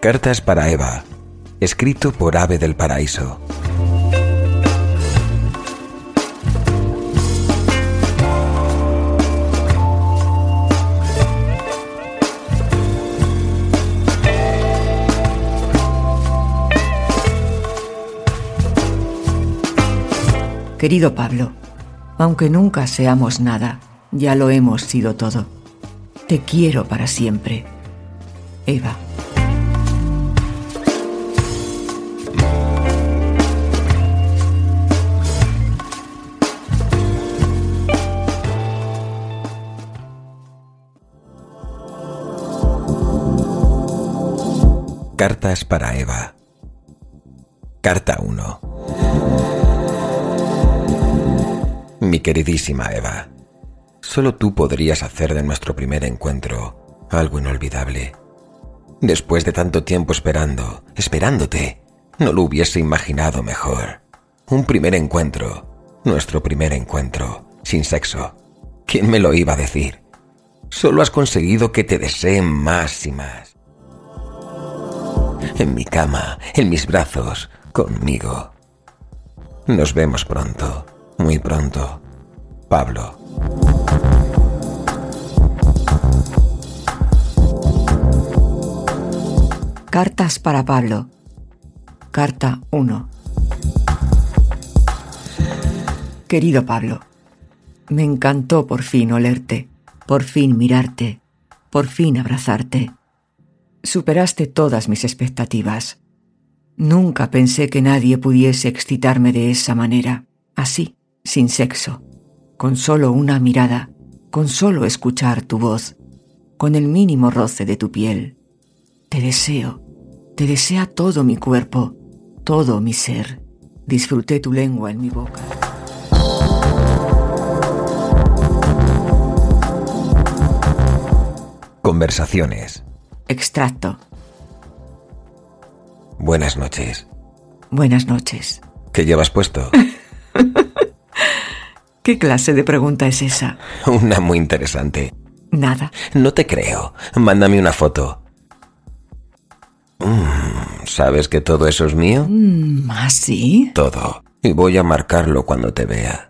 Cartas para Eva. Escrito por Ave del Paraíso. Querido Pablo, aunque nunca seamos nada, ya lo hemos sido todo. Te quiero para siempre. Eva. Cartas para Eva. Carta 1. Mi queridísima Eva, solo tú podrías hacer de nuestro primer encuentro algo inolvidable. Después de tanto tiempo esperando, esperándote, no lo hubiese imaginado mejor. Un primer encuentro, nuestro primer encuentro, sin sexo. ¿Quién me lo iba a decir? Solo has conseguido que te deseen más y más. En mi cama, en mis brazos, conmigo. Nos vemos pronto, muy pronto. Pablo. Cartas para Pablo. Carta 1. Querido Pablo, me encantó por fin olerte, por fin mirarte, por fin abrazarte. Superaste todas mis expectativas. Nunca pensé que nadie pudiese excitarme de esa manera, así, sin sexo, con solo una mirada, con solo escuchar tu voz, con el mínimo roce de tu piel. Te deseo, te desea todo mi cuerpo, todo mi ser. Disfruté tu lengua en mi boca. Conversaciones. Extracto. Buenas noches. Buenas noches. ¿Qué llevas puesto? ¿Qué clase de pregunta es esa? Una muy interesante. Nada. No te creo. Mándame una foto. Mm, ¿Sabes que todo eso es mío? Mm, ¿Ah, sí? Todo. Y voy a marcarlo cuando te vea.